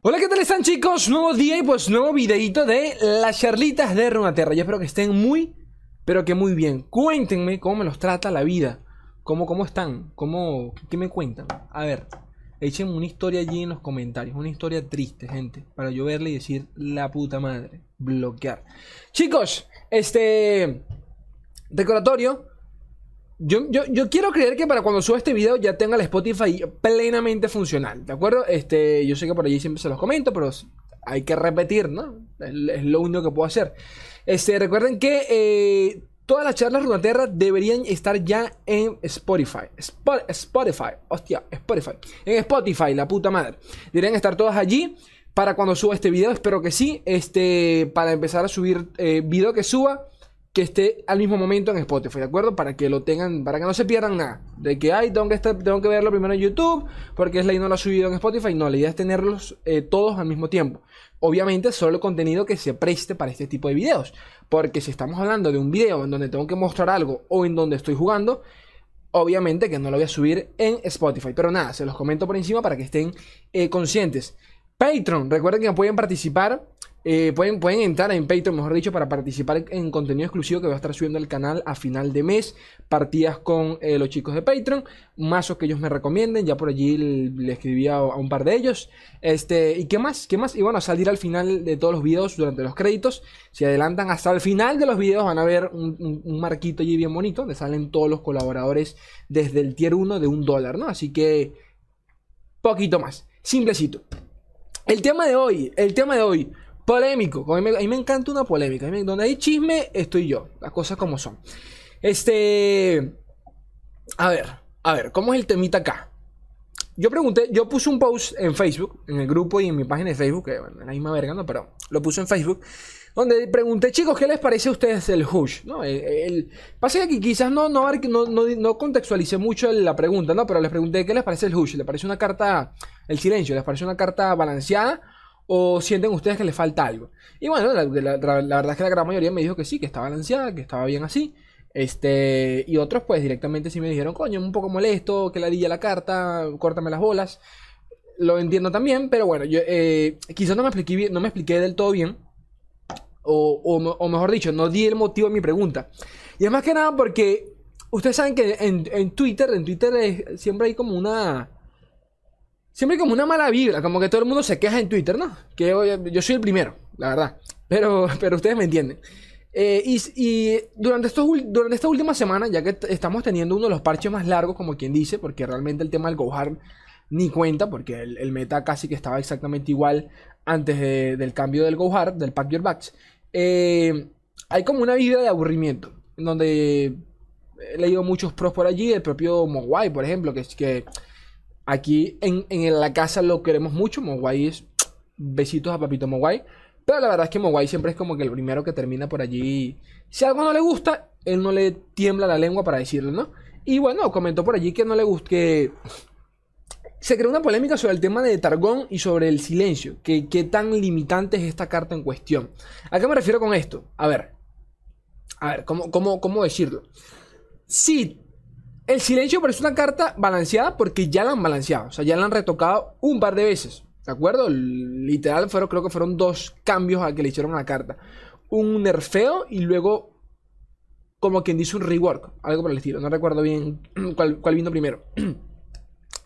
Hola, ¿qué tal están chicos? Nuevo día y pues nuevo videito de las charlitas de Runaterra. Yo espero que estén muy, pero que muy bien. Cuéntenme cómo me los trata la vida. ¿Cómo, cómo están? ¿Cómo, ¿Qué me cuentan? A ver, échenme una historia allí en los comentarios. Una historia triste, gente. Para yo verle y decir la puta madre. Bloquear. Chicos, este... Recordatorio. Yo, yo, yo, quiero creer que para cuando suba este video ya tenga el Spotify plenamente funcional, ¿de acuerdo? Este, yo sé que por allí siempre se los comento, pero hay que repetir, ¿no? Es, lo único que puedo hacer. Este, recuerden que eh, todas las charlas Runaterra deberían estar ya en Spotify. Spotify, hostia, Spotify. En Spotify, la puta madre. Deberían estar todas allí para cuando suba este video. Espero que sí. Este, para empezar a subir eh, video que suba que esté al mismo momento en Spotify, ¿de acuerdo? Para que lo tengan, para que no se pierdan nada. De que, ay, tengo que, verlo primero en YouTube, porque Slay no lo ha subido en Spotify. No, la idea es tenerlos eh, todos al mismo tiempo. Obviamente, solo contenido que se preste para este tipo de videos. Porque si estamos hablando de un video en donde tengo que mostrar algo o en donde estoy jugando, obviamente que no lo voy a subir en Spotify. Pero nada, se los comento por encima para que estén eh, conscientes. Patreon, recuerden que pueden participar eh, pueden, pueden entrar en Patreon, mejor dicho, para participar en contenido exclusivo que va a estar subiendo el canal a final de mes. Partidas con eh, los chicos de Patreon, mazos que ellos me recomienden. Ya por allí le, escribí a, un par de ellos. Este, ¿y qué más? ¿Qué más? Y bueno, salir al final de todos los videos durante los créditos. Si adelantan hasta el final de los videos, van a ver un, un, un marquito allí bien bonito, donde salen todos los colaboradores desde el tier 1 de un dólar, ¿no? Así que, poquito más. Simplecito. El tema de hoy, el tema de hoy. Polémico. A mí, me, encanta una polémica. Donde hay chisme, estoy yo. Las cosas como son. Este. A ver, a ver, ¿cómo es el temita acá? Yo pregunté, yo puse un post en Facebook, en el grupo y en mi página de Facebook, que bueno, la misma verga, ¿no? Pero lo puse en Facebook, donde pregunté, chicos, ¿qué les parece a ustedes el hush? ¿no? El, el, pasa que quizás no, no, no, contextualicé mucho la pregunta, ¿no? Pero les pregunté, ¿qué les parece el hush? ¿Les parece una carta, el silencio? ¿Les parece una carta balanceada? ¿O sienten ustedes que les falta algo? Y bueno, la, verdad es que la gran mayoría me dijo que sí, que estaba balanceada, que estaba bien así. Este, y otros pues directamente sí me dijeron, coño, un poco molesto, que la dilla la carta, córtame las bolas. Lo entiendo también, pero bueno, yo eh, quizás no me expliqué no me expliqué del todo bien. O, o, o, mejor dicho, no di el motivo de mi pregunta. Y es más que nada porque ustedes saben que en, en Twitter, en Twitter es, siempre hay como una siempre hay como una mala vibra, como que todo el mundo se queja en Twitter, ¿no? Que yo, yo soy el primero, la verdad. Pero, pero ustedes me entienden. Eh, y, y durante, estos, durante esta última semana, ya que estamos teniendo uno de los parches más largos, como quien dice, porque realmente el tema del GoHard ni cuenta, porque el, el, meta casi que estaba exactamente igual antes de, del cambio del GoHard, del Pack Your Backs. Eh, hay como una vibra de aburrimiento, en donde he leído muchos pros por allí, el propio Mogwai, por ejemplo, que es que Aquí en, en, la casa lo queremos mucho. Mogwai es besitos a Papito Mogwai. Pero la verdad es que Mogwai siempre es como que el primero que termina por allí. Si algo no le gusta, él no le tiembla la lengua para decirlo, ¿no? Y bueno, comentó por allí que no le gusta. Se creó una polémica sobre el tema de Targón y sobre el silencio. Que, qué tan limitante es esta carta en cuestión. ¿A qué me refiero con esto? A ver. A ver, ¿cómo, cómo, cómo decirlo? Sí, el silencio parece una carta balanceada porque ya la han balanceado. O sea, ya la han retocado un par de veces. ¿De acuerdo? Literal, fueron, creo que fueron dos cambios a que le hicieron a la carta. Un nerfeo y luego, como quien dice, un rework. Algo por el estilo. No recuerdo bien cuál, cuál vino primero.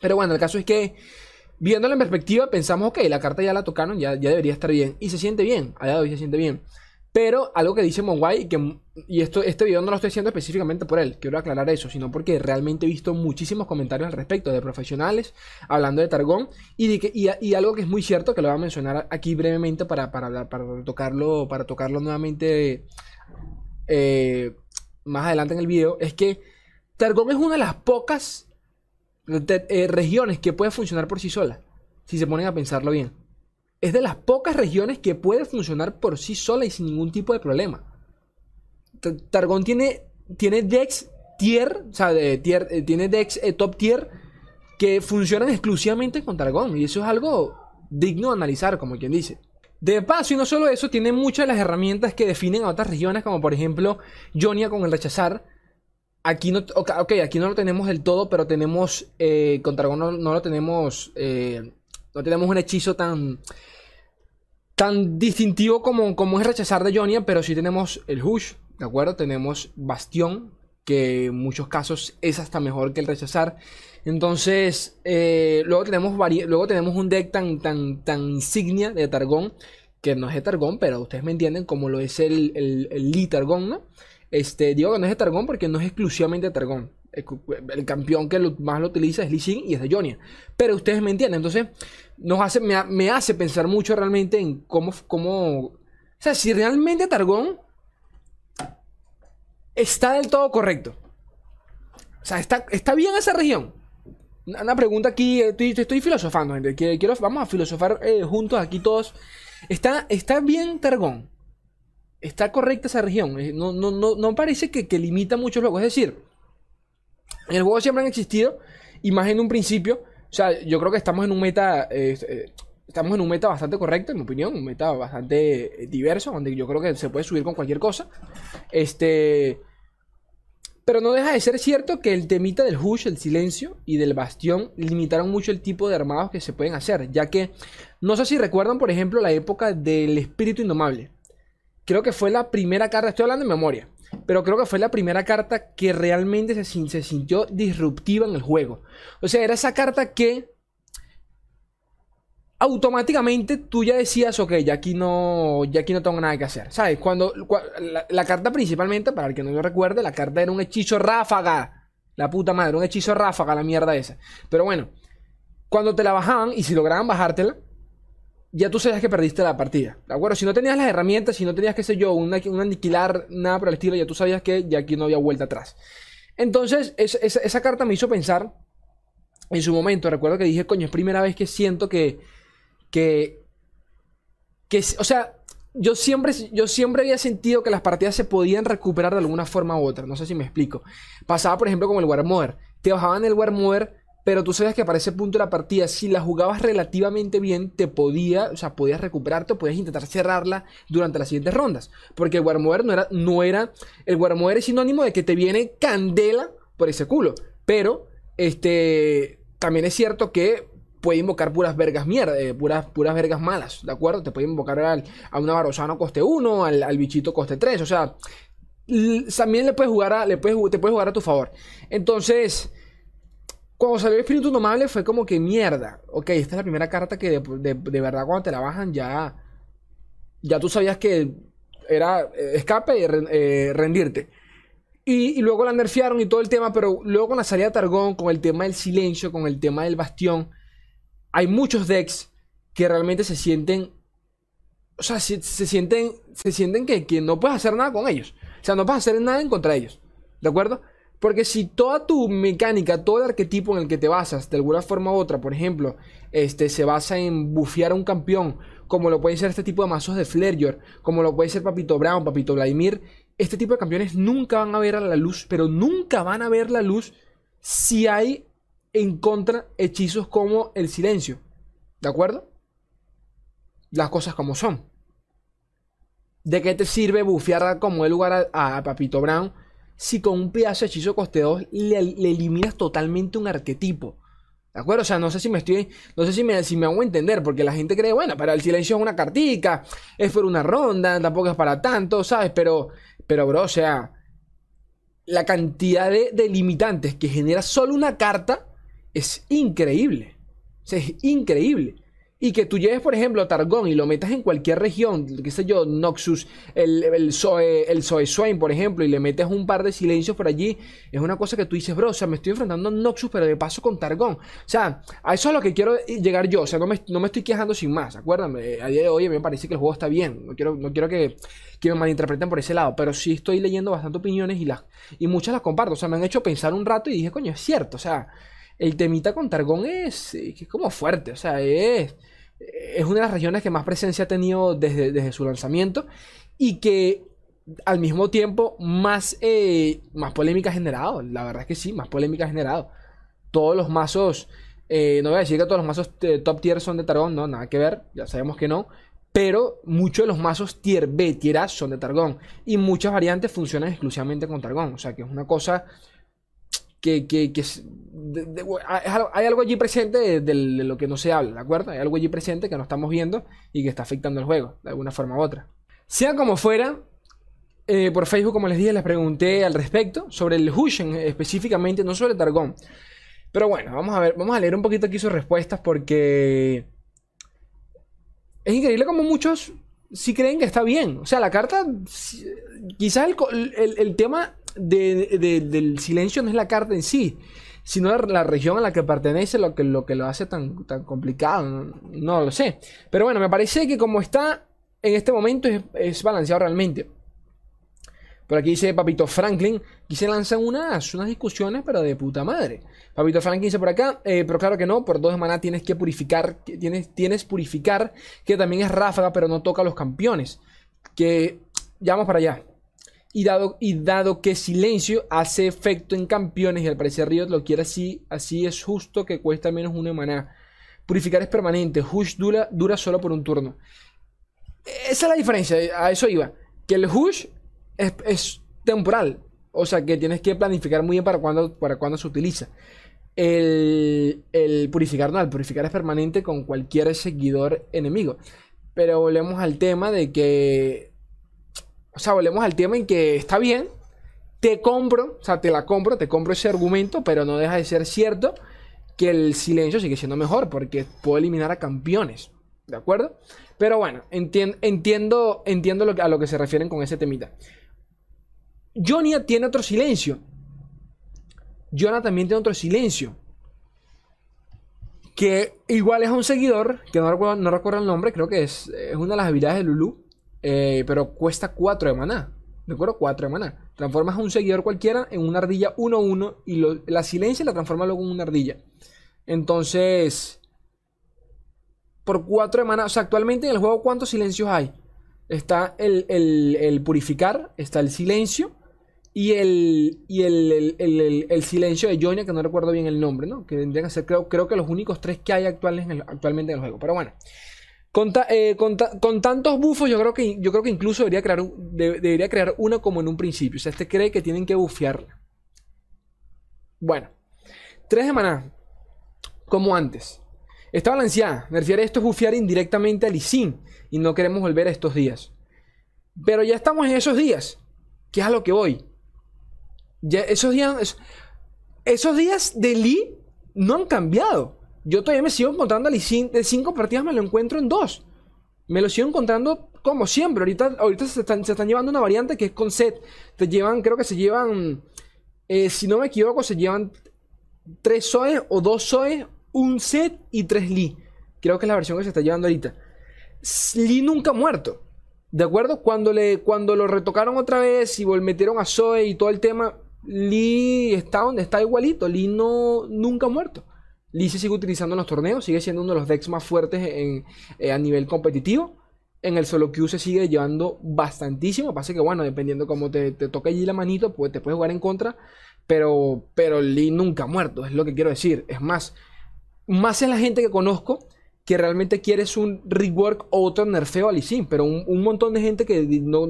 Pero bueno, el caso es que, viéndola en perspectiva, pensamos, ok, la carta ya la tocaron, ya, ya debería estar bien. Y se siente bien. A día de hoy se siente bien. Pero algo que dice Monguay, que, y esto, este video no lo estoy haciendo específicamente por él, quiero aclarar eso, sino porque realmente he visto muchísimos comentarios al respecto de profesionales hablando de Targón y, que, y, y algo que es muy cierto, que lo voy a mencionar aquí brevemente para, para, para tocarlo, para tocarlo nuevamente eh, más adelante en el video, es que Targón es una de las pocas eh, regiones que puede funcionar por sí sola, si se ponen a pensarlo bien es de las pocas regiones que puede funcionar por sí sola y sin ningún tipo de problema. Targón tiene, tiene Dex tier, o sea, de tier, eh, tiene Dex eh, top tier que funcionan exclusivamente con Targón. Y eso es algo digno de analizar, como quien dice. De paso, y no solo eso, tiene muchas de las herramientas que definen a otras regiones, como por ejemplo Jonia con el rechazar. Aquí no, ok, aquí no lo tenemos del todo, pero tenemos, eh, con Targón no, lo tenemos no tenemos un hechizo tan tan distintivo como, como es rechazar de Jonia, pero sí tenemos el Hush, ¿de acuerdo? Tenemos Bastión, que en muchos casos es hasta mejor que el rechazar. Entonces, eh, luego, tenemos luego tenemos un deck tan, tan, tan insignia de Targón, que no es de Targón, pero ustedes me entienden como lo es el, el, el Lee Targón, ¿no? Este, digo que no es de Targón porque no es exclusivamente de Targón. El, campeón que más lo utiliza es Lee Sin y es de Jonia. Pero ustedes me entienden. Entonces, nos hace, me, hace pensar mucho realmente en cómo, cómo. O sea, si realmente Targón está del todo correcto. O sea, está, está bien esa región. Una pregunta aquí, estoy, estoy filosofando, gente. Quiero, vamos a filosofar eh, juntos aquí todos. ¿Está, ¿Está bien Targón? ¿Está correcta esa región? Eh, no, no, no, no parece que, limita mucho el juego. Es decir, en el juego siempre han existido, y más en un principio, o sea, yo creo que estamos en un meta. Eh, eh, estamos en un meta bastante correcto, en mi opinión. Un meta bastante diverso, donde yo creo que se puede subir con cualquier cosa. Este. Pero no deja de ser cierto que el temita del Hush, el silencio y del bastión limitaron mucho el tipo de armados que se pueden hacer, ya que no sé si recuerdan, por ejemplo, la época del espíritu indomable. Creo que fue la primera carta, estoy hablando de memoria, pero creo que fue la primera carta que realmente se, sintió disruptiva en el juego. O sea, era esa carta que automáticamente tú ya decías, ok, ya aquí no, ya aquí no tengo nada que hacer. ¿Sabes? Cuando la, carta principalmente, para el que no lo recuerde, la carta era un hechizo ráfaga. La puta madre, un hechizo ráfaga, la mierda esa. Pero bueno, cuando te la bajaban y si lograban bajártela, ya tú sabías que perdiste la partida. ¿De acuerdo? Si no tenías las herramientas, si no tenías, qué sé yo, un, aniquilar, nada por el estilo, ya tú sabías que ya aquí no había vuelta atrás. Entonces, esa carta me hizo pensar en su momento. Recuerdo que dije, coño, es primera vez que siento que. que. que o sea, yo siempre, yo siempre había sentido que las partidas se podían recuperar de alguna forma u otra. No sé si me explico. Pasaba, por ejemplo, como el War Te bajaban el War pero tú sabes que para ese punto de la partida, si la jugabas relativamente bien, te podía, o sea, podías recuperarte, podías intentar cerrarla durante las siguientes rondas. Porque el Warmover no era, no era, el Warmover es sinónimo de que te viene candela por ese culo. Pero, este, también es cierto que puede invocar puras vergas mierda, eh, puras, puras vergas malas, ¿de acuerdo? Te puede invocar a una Barosano coste 1, al, al, bichito coste 3, o sea, también le puedes jugar le puedes, te puedes jugar a tu favor. Entonces, cuando salió el espíritu indomable fue como que mierda. Ok, esta es la primera carta que de, verdad cuando te la bajan ya. Ya tú sabías que era eh, escape y eh, rendirte. Y, luego la nerfearon y todo el tema, pero luego con la salida de Targón, con el tema del silencio, con el tema del bastión, hay muchos decks que realmente se sienten. O sea, se, sienten. Se sienten que, que no puedes hacer nada con ellos. O sea, no puedes hacer nada en contra de ellos. ¿De acuerdo? Porque si toda tu mecánica, todo el arquetipo en el que te basas, de alguna forma u otra, por ejemplo, este, se basa en bufear a un campeón, como lo puede ser este tipo de mazos de Flareyor, como lo puede ser Papito Brown, Papito Vladimir, este tipo de campeones nunca van a ver a la luz, pero nunca van a ver la luz si hay en contra hechizos como el silencio. ¿De acuerdo? Las cosas como son. ¿De qué te sirve bufear como el lugar a, a Papito Brown? Si con un pedazo de hechizo coste 2 le, eliminas totalmente un arquetipo. ¿De acuerdo? O sea, no sé si me estoy. No sé si me, si me hago entender, porque la gente cree, bueno, para el silencio es una cartica, es por una ronda, tampoco es para tanto, ¿sabes? Pero, pero bro, o sea, la cantidad de, de limitantes que genera solo una carta es increíble. O sea, es increíble. Y que tú lleves, por ejemplo, Targón y lo metas en cualquier región, qué sé yo, Noxus, el, el, Zoe, Swain, por ejemplo, y le metes un par de silencios por allí, es una cosa que tú dices, bro, o sea, me estoy enfrentando a Noxus, pero de paso con Targón. O sea, a eso es a lo que quiero llegar yo, o sea, no me, no me estoy quejando sin más, acuérdame, a día de hoy me parece que el juego está bien, no quiero, no quiero que, que me malinterpreten por ese lado, pero sí estoy leyendo bastante opiniones y, las, y muchas las comparto, o sea, me han hecho pensar un rato y dije, coño, es cierto, o sea, el temita con Targón es, es como fuerte, o sea, es es una de las regiones que más presencia ha tenido desde, su lanzamiento y que al mismo tiempo más, eh, más polémica ha generado. La verdad es que sí, más polémica ha generado. Todos los mazos, eh, no voy a decir que todos los mazos top tier son de Targón, no, nada que ver, ya sabemos que no. Pero muchos de los mazos tier B, tier A son de Targón. Y muchas variantes funcionan exclusivamente con Targón. O sea que es una cosa que, que, hay algo allí presente de, lo que no se habla, ¿de acuerdo? Hay algo allí presente que no estamos viendo y que está afectando el juego, de alguna forma u otra. Sea como fuera, eh, por Facebook, como les dije, les pregunté al respecto sobre el Hushen específicamente, no sobre Targón. Pero bueno, vamos a ver, vamos a leer un poquito aquí sus respuestas porque es increíble como muchos sí creen que está bien. O sea, la carta, quizás el, tema del silencio no es la carta en sí, sino la, región a la que pertenece lo que lo, que lo hace tan, tan complicado. No, lo sé. Pero bueno, me parece que como está en este momento es balanceado realmente. Por aquí dice Papito Franklin, aquí se lanzan unas, unas discusiones, pero de puta madre. Papito Franklin dice por acá, eh, pero claro que no, por dos semanas tienes que purificar, tienes, tienes purificar, que también es ráfaga, pero no toca a los campeones. Que ya vamos para allá. Y dado, y dado que silencio hace efecto en campeones y al parecer Riot lo quiere así, así es justo que cuesta menos una maná. Purificar es permanente, Hush dura, dura solo por un turno. Esa es la diferencia, a eso iba. Que el Hush es, temporal. O sea que tienes que planificar muy bien para para cuando se utiliza. El, purificar no, el purificar es permanente con cualquier seguidor enemigo. Pero volvemos al tema de que. O sea, volvemos al tema en que está bien. Te compro, o sea, te la compro, te compro ese argumento, pero no deja de ser cierto que el silencio sigue siendo mejor porque puedo eliminar a campeones. ¿De acuerdo? Pero bueno, entiendo, lo a lo que se refieren con ese temita. Jonia tiene otro silencio. Jonah también tiene otro silencio. Que igual es un seguidor, que no recuerdo, no recuerdo el nombre, creo que es, es, una de las habilidades de Lulu. Eh, pero cuesta 4 de maná. ¿De acuerdo? 4 de maná. Transformas a un seguidor cualquiera en una ardilla 1-1 y la silencia la transforma luego en una ardilla. Entonces, por 4 de maná, o sea, actualmente en el juego, ¿cuántos silencios hay? Está el, el purificar, está el silencio y el, y el, silencio de Jonia, que no recuerdo bien el nombre, ¿no? Que tendrían que ser, creo, creo que los únicos tres que hay actuales actualmente en el juego. Pero bueno. Eh, con, tantos bufos, yo creo que, creo que incluso debería crear, uno como en un principio. O sea, este cree que tienen que bufearla. Bueno. Tres de maná. Como antes. Está balanceada. Me refiero a esto es bufear indirectamente a Lisin. Y no queremos volver a estos días. Pero ya estamos en esos días. ¿Qué es a lo que voy? esos días, esos días de Lee no han cambiado. Yo todavía me sigo encontrando a de cinco partidas me lo encuentro en dos. Me lo sigo encontrando como siempre. Ahorita, ahorita se, están, llevando una variante que es con set. Te llevan, creo que se llevan, eh, si no me equivoco, se llevan tres SOE o dos SOE, un set y tres Lee. Creo que es la versión que se está llevando ahorita. Lee nunca ha muerto. ¿De acuerdo? Cuando, le, cuando lo retocaron otra vez y metieron a Zoe y todo el tema, Lee está donde está igualito. Lee no, nunca ha muerto. Lee se sigue utilizando en los torneos, sigue siendo uno de los decks más fuertes eh, a nivel competitivo. En el solo queue se sigue llevando bastantísimo. Pasa que, bueno, dependiendo cómo te, te toque allí la manito, pues te puedes jugar en contra. Pero, pero Lee nunca ha muerto, es lo que quiero decir. Es más, más es la gente que conozco que realmente quieres un rework o otro nerfeo a Lee Sin. Pero un, un montón de gente que no,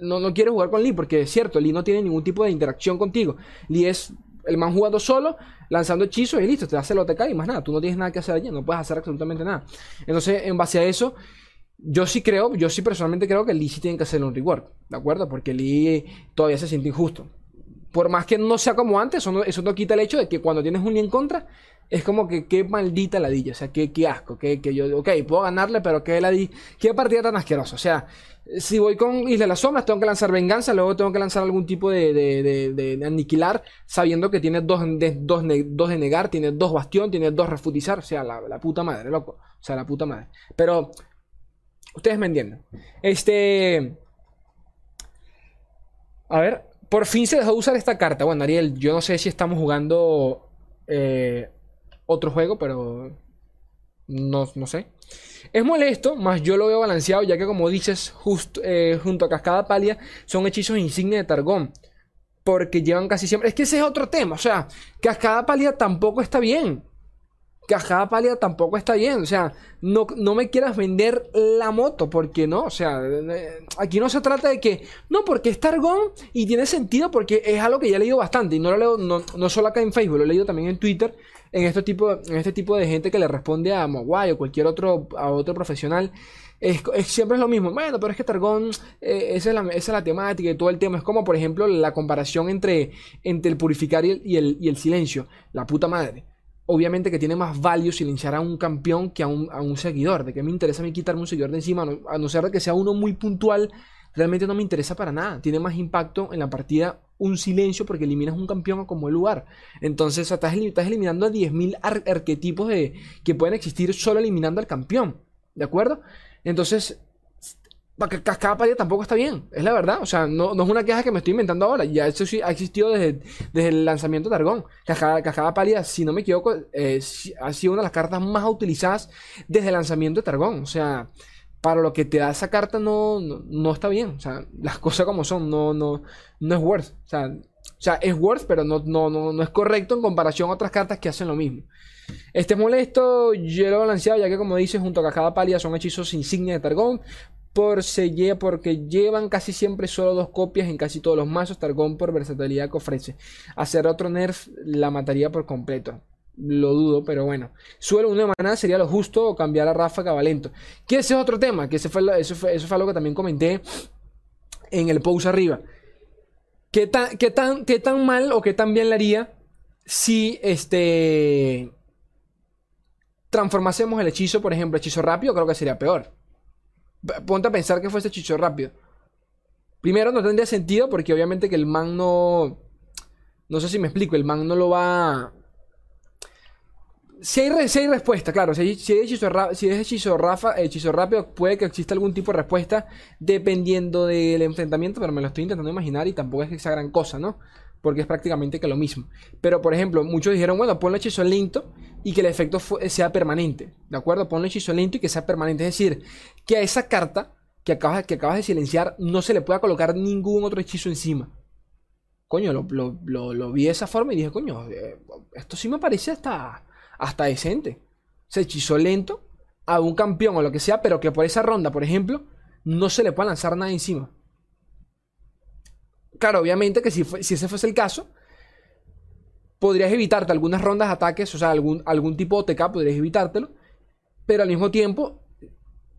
no, no quiere jugar con Lee, porque es cierto, Lee no tiene ningún tipo de interacción contigo. Lee es el man jugando solo, lanzando hechizos y listo, te hace lo te cae y más nada. Tú no tienes nada que hacer allí, no puedes hacer absolutamente nada. Entonces, en base a eso, yo sí creo, yo sí personalmente creo que Lee sí tiene que hacer un reward, ¿de acuerdo? Porque Lee todavía se siente injusto. Por más que no sea como antes, eso no, quita el hecho de que cuando tienes un en contra, es como que qué maldita ladilla, o sea, qué, asco, que, que yo, ok, puedo ganarle, pero qué ladilla, qué partida tan asquerosa, o sea, si voy con Isla de las Sombras, tengo que lanzar venganza, luego tengo que lanzar algún tipo de, de, aniquilar, sabiendo que tiene dos de, dos, dos de negar, tiene dos bastión, tiene dos refutizar, o sea, la, puta madre, loco, o sea, la puta madre. Pero, ustedes me entienden. Este... A ver, por fin se dejó usar esta carta. Bueno, Ariel, yo no sé si estamos jugando eh, otro juego, pero no, no sé. Es molesto, más yo lo veo balanceado, ya que como dices, eh, junto a Cascada Palia son hechizos insignia de Targón. Porque llevan casi siempre. Es que ese es otro tema. O sea, Cascada Palia tampoco está bien. Cascada pálida tampoco está bien. O sea, no, no me quieras vender la moto, porque no. O sea, eh, aquí no se trata de que, no, porque es Targón y tiene sentido porque es algo que ya he leído bastante. Y no lo leo, no, no solo acá en Facebook, lo he leído también en Twitter. En este tipo, en este tipo de gente que le responde a Mogwai o cualquier otro, a otro profesional. Es, siempre es lo mismo. Bueno, pero es que Targón, eh, esa, es la, esa, es la, temática y todo el tema. Es como, por ejemplo, la comparación entre, entre el purificar y el, y el silencio. La puta madre obviamente que tiene más value silenciar a un campeón que a un, a un seguidor. ¿De qué me interesa a mí quitarme un seguidor de encima? a no ser que sea uno muy puntual, realmente no me interesa para nada. Tiene más impacto en la partida un silencio porque eliminas un campeón a como el lugar. Entonces estás, estás eliminando a 10.000 arquetipos de, que pueden existir solo eliminando al campeón. ¿De acuerdo? Entonces, Cascada pálida tampoco está bien, es la verdad. O sea, no, es una queja que me estoy inventando ahora. Ya eso sí ha existido desde, desde el lanzamiento de Argón. Cascada, Cascada pálida, si no me equivoco, eh, ha sido una de las cartas más utilizadas desde el lanzamiento de Targón. O sea, para lo que te da esa carta no, no, está bien. O sea, las cosas como son, no, no, no es worth. O sea, o sea, es worth, pero no, no, no, no es correcto en comparación a otras cartas que hacen lo mismo. Este molesto, yo lo he balanceado, ya que como dice, junto a Cascada Pálida son hechizos insignia de Targón por porque llevan casi siempre solo dos copias en casi todos los mazos. Targón por versatilidad que ofrece. Hacer otro nerf la mataría por completo. Lo dudo, pero bueno. Suelo una maná sería lo justo o cambiar a Rafa Cabalento. Que ese es otro tema, que ese fue, eso, fue, eso fue algo que también comenté en el post arriba. ¿Qué tan, qué, tan, ¿Qué tan mal o qué tan bien le haría si este transformásemos el hechizo, por ejemplo, hechizo rápido? Creo que sería peor ponte a pensar que fuese Chicho rápido. Primero, no tendría sentido porque obviamente que el man no. No sé si me explico, el man no lo va. Si hay, hay respuesta, claro. Si, si, es hechizo, si es hechizo, Rafa, hechizo rápido, puede que exista algún tipo de respuesta dependiendo del enfrentamiento, pero me lo estoy intentando imaginar y tampoco es que sea gran cosa, ¿no? Porque es prácticamente que lo mismo. Pero, por ejemplo, muchos dijeron, bueno, ponle hechizo lento y que el efecto sea permanente, ¿de acuerdo? Ponle hechizo lento y que sea permanente. Es decir, que a esa carta que acabas, que acabas de silenciar no se le pueda colocar ningún otro hechizo encima. Coño, lo, vi de esa forma y dije, coño, eh, esto sí me parece hasta, hasta decente. O sea, hechizo lento a un campeón o lo que sea, pero que por esa ronda, por ejemplo, no se le pueda lanzar nada encima. Claro, obviamente que si, si ese fuese el caso, podrías evitarte algunas rondas de ataques, o sea, algún, algún tipo de OTK podrías evitártelo, pero al mismo tiempo,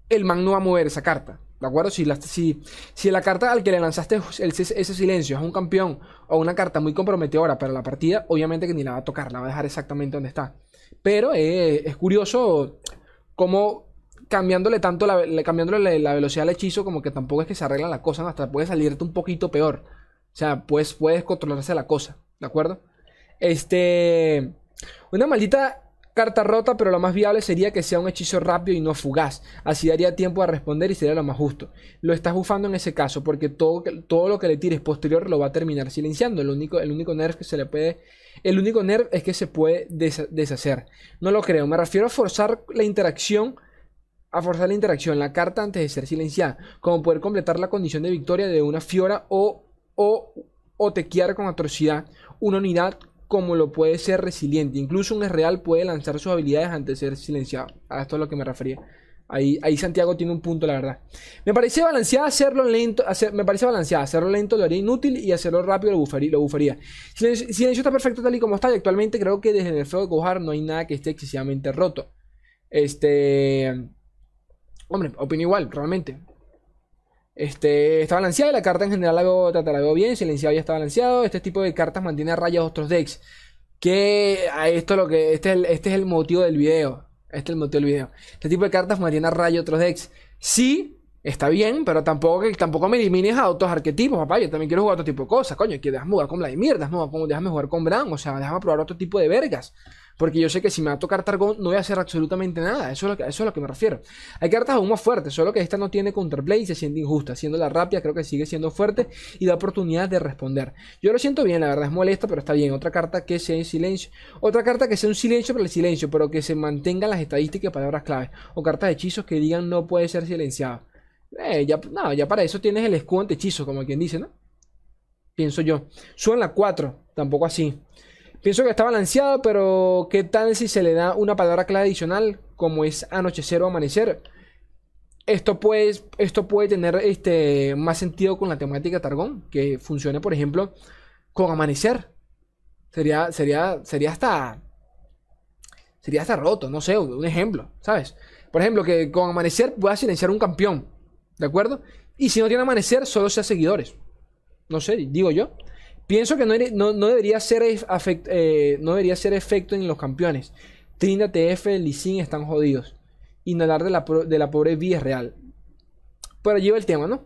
el man no va a mover esa carta. ¿De acuerdo? Si la, si, si la carta al que le lanzaste ese silencio es un campeón o una carta muy comprometedora para la partida, obviamente que ni la va a tocar, la va a dejar exactamente donde está. Pero eh, es curioso cómo cambiándole tanto la, cambiándole la, velocidad al hechizo, como que tampoco es que se arregla la cosa, hasta puede salirte un poquito peor. O sea, pues puedes controlarse la cosa, ¿de acuerdo? Este. Una maldita carta rota, pero lo más viable sería que sea un hechizo rápido y no fugaz. Así daría tiempo a responder y sería lo más justo. Lo estás bufando en ese caso, porque todo, todo lo que le tires posterior lo va a terminar silenciando. El único, el único nerf que se le puede. El único nerf es que se puede deshacer. No lo creo. Me refiero a forzar la interacción. A forzar la interacción, la carta antes de ser silenciada. Como poder completar la condición de victoria de una fiora o o, o tequear con atrocidad una unidad como lo puede ser resiliente. Incluso un real puede lanzar sus habilidades antes de ser silenciado. A esto es a lo que me refería. Ahí, ahí Santiago tiene un punto, la verdad. Me parece balanceado hacerlo lento. Hacer, me parece balanceado. Hacerlo lento lo haría inútil y hacerlo rápido lo bufaría. Lo bufaría. Silencio, silencio, está perfecto tal y como está. Y actualmente creo que desde el feo de Gohar no hay nada que esté excesivamente roto. Este. Hombre, opino igual, realmente. Este, está balanceado y la carta en general la veo, la veo bien, silenciado ya está balanceado. Este tipo de cartas mantiene a raya otros decks. Que esto lo que. Este es, el, este es el motivo del video. Este es el motivo del video. Este tipo de cartas mantiene a raya otros decks. Sí, está bien, pero tampoco, tampoco me elimines a otros arquetipos, papá. Yo también quiero jugar otro tipo de cosas, coño. Que déjame jugar con Vladimir, déjame, déjame jugar con Bran, o sea, déjame probar otro tipo de vergas. Porque yo sé que si me va a tocar Targón no voy a hacer absolutamente nada. Eso es, lo que, eso es lo que me refiero. Hay cartas aún más fuertes, solo que esta no tiene counterplay y se siente injusta. Siendo la rápida, creo que sigue siendo fuerte y da oportunidad de responder. Yo lo siento bien, la verdad es molesta, pero está bien. Otra carta que sea en silencio. Otra carta que sea un silencio para el silencio, pero que se mantengan las estadísticas y palabras clave. O cartas de hechizos que digan no puede ser silenciado. Eh, ya, ya para eso tienes el escudo hechizo, como quien dice, ¿no? Pienso yo. Suena la 4, tampoco así. Pienso que está balanceado, pero ¿qué tal si se le da una palabra clave adicional como es anochecer o amanecer? Esto puede, esto puede tener este, más sentido con la temática Targón, que funcione, por ejemplo, con amanecer. Sería, sería, sería hasta. Sería hasta roto, no sé, un ejemplo, ¿sabes? Por ejemplo, que con amanecer pueda silenciar un campeón, ¿de acuerdo? Y si no tiene amanecer, solo sea seguidores. No sé, digo yo. Pienso que no, debería, ser eh, no debería ser efecto en los campeones. Trinda, TF, Lee están jodidos. Inhalar de la, de la pobre vida es real. Pero allí va el tema, ¿no?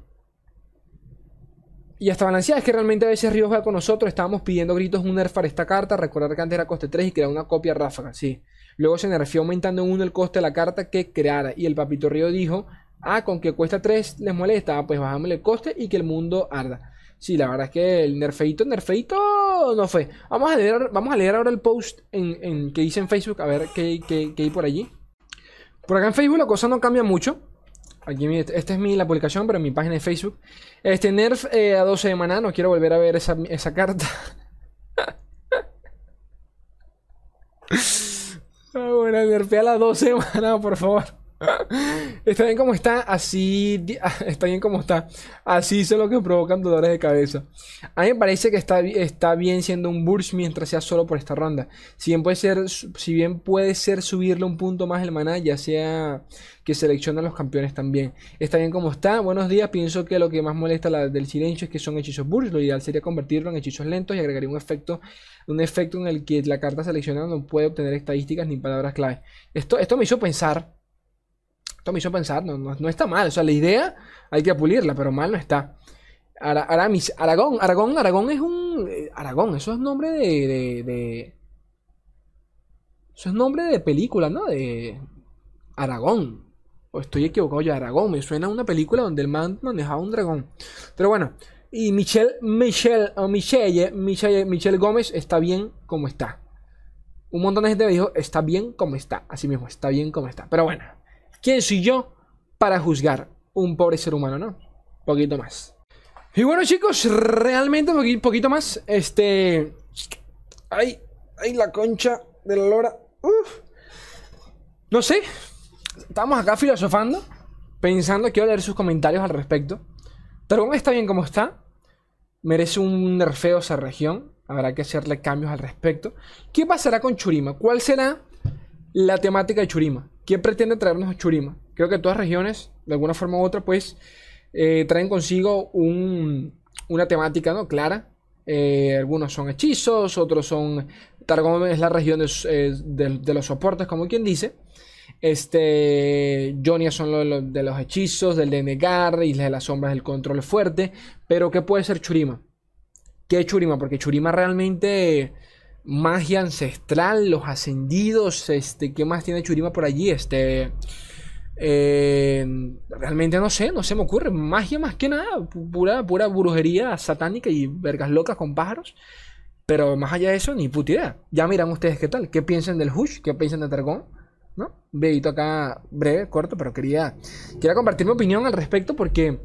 Y hasta balanceada es que realmente a veces Ríos va con nosotros. Estábamos pidiendo gritos un nerf esta carta. Recordar que antes era coste 3 y crear una copia ráfaga, sí. Luego se nerfeó aumentando en 1 el coste de la carta que creara. Y el papito Río dijo: Ah, con que cuesta 3 les molesta. Ah, pues bajamos el coste y que el mundo arda. Sí, la verdad es que el nerfeito, nerfeito no fue. Vamos a leer, vamos a leer ahora el post en, que dice en Facebook, a ver qué, qué, hay por allí. Por acá en Facebook la cosa no cambia mucho. Aquí esta es mi, la publicación, pero en mi página de Facebook. Este Nerf eh, a 12 de no quiero volver a ver esa, esa carta. ah, bueno, nerfea a las 12 de maná, por favor. Está bien como está, así está bien como está. Así son lo que provocan dolores de cabeza. A mí me parece que está, está bien siendo un burst mientras sea solo por esta ronda. Si bien puede ser, si bien puede ser subirle un punto más el maná, ya sea que selecciona a los campeones también. Está bien como está. Buenos días. Pienso que lo que más molesta del silencio es que son hechizos burst. Lo ideal sería convertirlo en hechizos lentos y agregaría un efecto, un efecto en el que la carta seleccionada no puede obtener estadísticas ni palabras clave. Esto, esto me hizo pensar me hizo pensar, no, no, está mal. O sea, la idea hay que pulirla, pero mal no está. Aramis, Aragón, Aragón, Aragón es un. Eh, Aragón, eso es nombre de, de, Eso es nombre de película, ¿no? De. Aragón. O estoy equivocado ya, Aragón. Me suena a una película donde el man manejaba un dragón. Pero bueno. Y Michelle, Michelle, o Michelle, Michelle, Michelle Gómez está bien como está. Un montón de gente me dijo, está bien como está. Así mismo, está bien como está. Pero bueno. ¿Quién soy yo para juzgar un pobre ser humano, no? Poquito más. Y bueno, chicos, realmente un poquito más. Este. Ay, ay, la concha de la lora. Uf. No sé. Estamos acá filosofando. Pensando, quiero leer sus comentarios al respecto. Targón está bien como está. Merece un nerfeo esa región. Habrá que hacerle cambios al respecto. ¿Qué pasará con Churima? ¿Cuál será la temática de Churima? ¿Quién pretende traernos a Churima? Creo que todas regiones, de alguna forma u otra, pues eh, traen consigo una temática ¿no? clara. Eh, algunos son hechizos, otros son. Targón es la región eh, de, los soportes, como quien dice. Este. Jonia son de los hechizos, del de negar, y de las sombras del control fuerte. Pero, ¿qué puede ser Churima? ¿Qué es Churima? Porque Churima realmente magia ancestral, los ascendidos, este, ¿qué más tiene Churima por allí? Este, eh, realmente no sé, no se me ocurre, magia más que nada, pura, pura brujería satánica y vergas locas con pájaros. Pero más allá de eso, ni puta idea. Ya miran ustedes qué tal, qué piensan del Hush, qué piensan de Targón, ¿no? Un acá breve, corto, pero quería, quería compartir mi opinión al respecto porque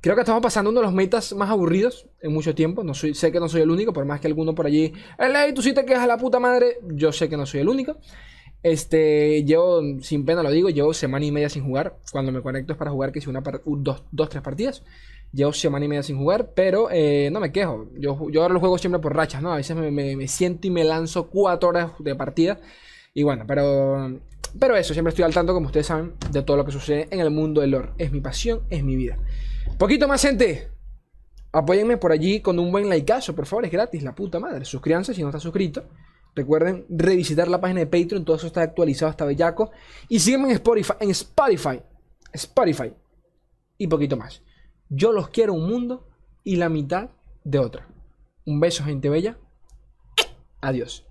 Creo que estamos pasando uno de los metas más aburridos en mucho tiempo. No sé que no soy el único, por más que alguno por allí. Ley, tú sí te quejas a la puta madre. Yo sé que no soy el único. Este, llevo, sin pena lo digo, llevo semana y media sin jugar. Cuando me conecto es para jugar que si una dos, dos, tres partidas. Llevo semana y media sin jugar, pero eh, no me quejo. Yo, yo ahora lo juego siempre por rachas, ¿no? A veces me, me, siento y me lanzo cuatro horas de partida. Y bueno, pero, pero eso, siempre estoy al tanto, como ustedes saben, de todo lo que sucede en el mundo del lore. Es mi pasión, es mi vida. Poquito más, gente. Apóyenme por allí con un buen likeazo, por favor, es gratis, la puta madre. Suscríbanse si no están suscritos. Recuerden revisitar la página de Patreon, todo eso está actualizado hasta bellaco. Y sígueme en Spotify, en Spotify, Spotify y poquito más. Yo los quiero un mundo y la mitad de otra. Un beso, gente bella. Adiós.